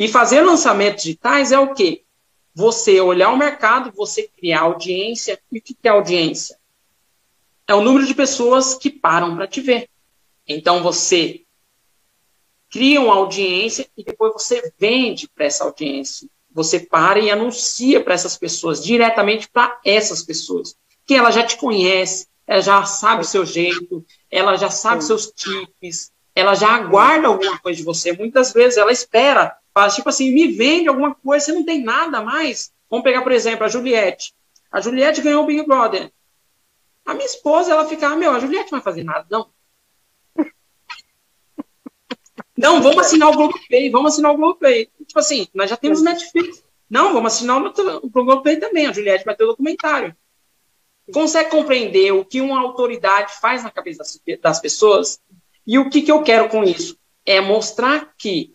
E fazer lançamentos digitais é o quê? Você olhar o mercado, você criar audiência. E o que é audiência? É o número de pessoas que param para te ver. Então você cria uma audiência e depois você vende para essa audiência. Você para e anuncia para essas pessoas, diretamente para essas pessoas, que ela já te conhece, ela já sabe o seu jeito, ela já sabe seus tips, ela já aguarda alguma coisa de você. Muitas vezes ela espera, faz tipo assim, me vende alguma coisa, você não tem nada mais. Vamos pegar, por exemplo, a Juliette. A Juliette ganhou o Big Brother. A minha esposa, ela fica, ah, meu, a Juliette não vai fazer nada, não. Não, vamos assinar o Globoplay, vamos assinar o Globoplay. Tipo assim, nós já temos Netflix. Não, vamos assinar o, Globoplay também. A Juliette vai ter o documentário. Consegue compreender o que uma autoridade faz na cabeça das, das pessoas? E o que, que eu quero com isso? É mostrar que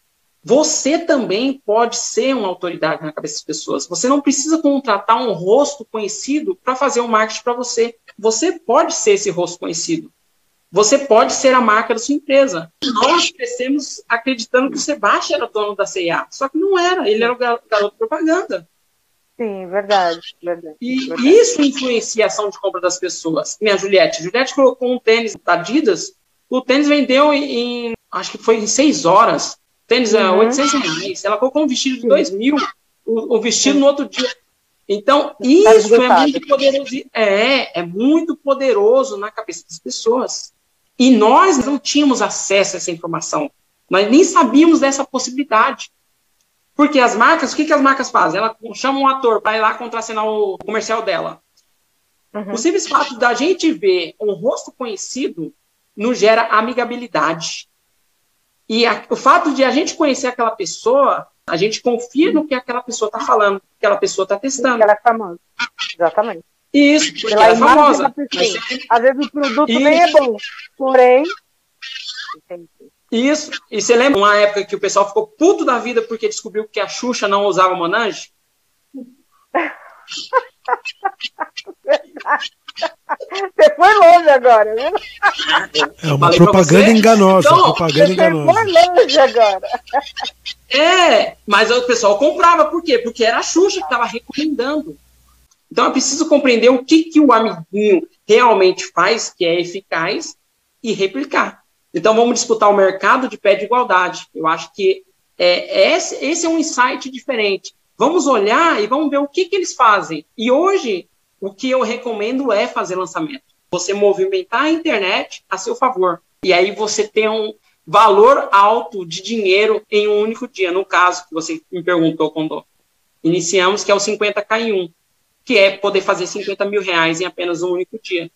você também pode ser uma autoridade na cabeça das pessoas. Você não precisa contratar um rosto conhecido para fazer o um marketing para você. Você pode ser esse rosto conhecido. Você pode ser a marca da sua empresa. Nós crescemos acreditando que o Sebastião era dono da CIA, só que não era, ele era o garoto propaganda. Sim, verdade, verdade. E verdade. isso influencia a ação de compra das pessoas. Minha Juliette, Juliette colocou um tênis da Adidas, o tênis vendeu em, acho que foi em seis horas. Tênis uhum. 800 reais. Ela colocou um vestido de 2 mil, o, o vestido no outro dia. Então, tá isso é muito poderoso. É, é muito poderoso na cabeça das pessoas. E nós não tínhamos acesso a essa informação. Nós nem sabíamos dessa possibilidade. Porque as marcas, o que, que as marcas fazem? Ela chama um ator para ir lá contracenar o comercial dela. Uhum. O simples fato da gente ver um rosto conhecido nos gera amigabilidade. E a, o fato de a gente conhecer aquela pessoa, a gente confia no que aquela pessoa está falando, que aquela pessoa está testando. Ela é famosa. Exatamente. Isso, porque ela é famosa. Mas... Às vezes o produto Isso. nem é bom, porém. Isso. E você lembra uma época que o pessoal ficou puto da vida porque descobriu que a Xuxa não usava Monange? Você foi longe agora, viu? É uma Falei propaganda enganosa. Então, propaganda enganosa. Longe agora. É, mas o pessoal comprava, por quê? Porque era a Xuxa que estava recomendando. Então é preciso compreender o que, que o amiguinho realmente faz, que é eficaz, e replicar. Então vamos disputar o mercado de pé de igualdade. Eu acho que é, esse, esse é um insight diferente. Vamos olhar e vamos ver o que, que eles fazem. E hoje, o que eu recomendo é fazer lançamento. Você movimentar a internet a seu favor. E aí você tem um valor alto de dinheiro em um único dia. No caso que você me perguntou quando iniciamos, que é o 50K em 1 que é poder fazer 50 mil reais em apenas um único dia.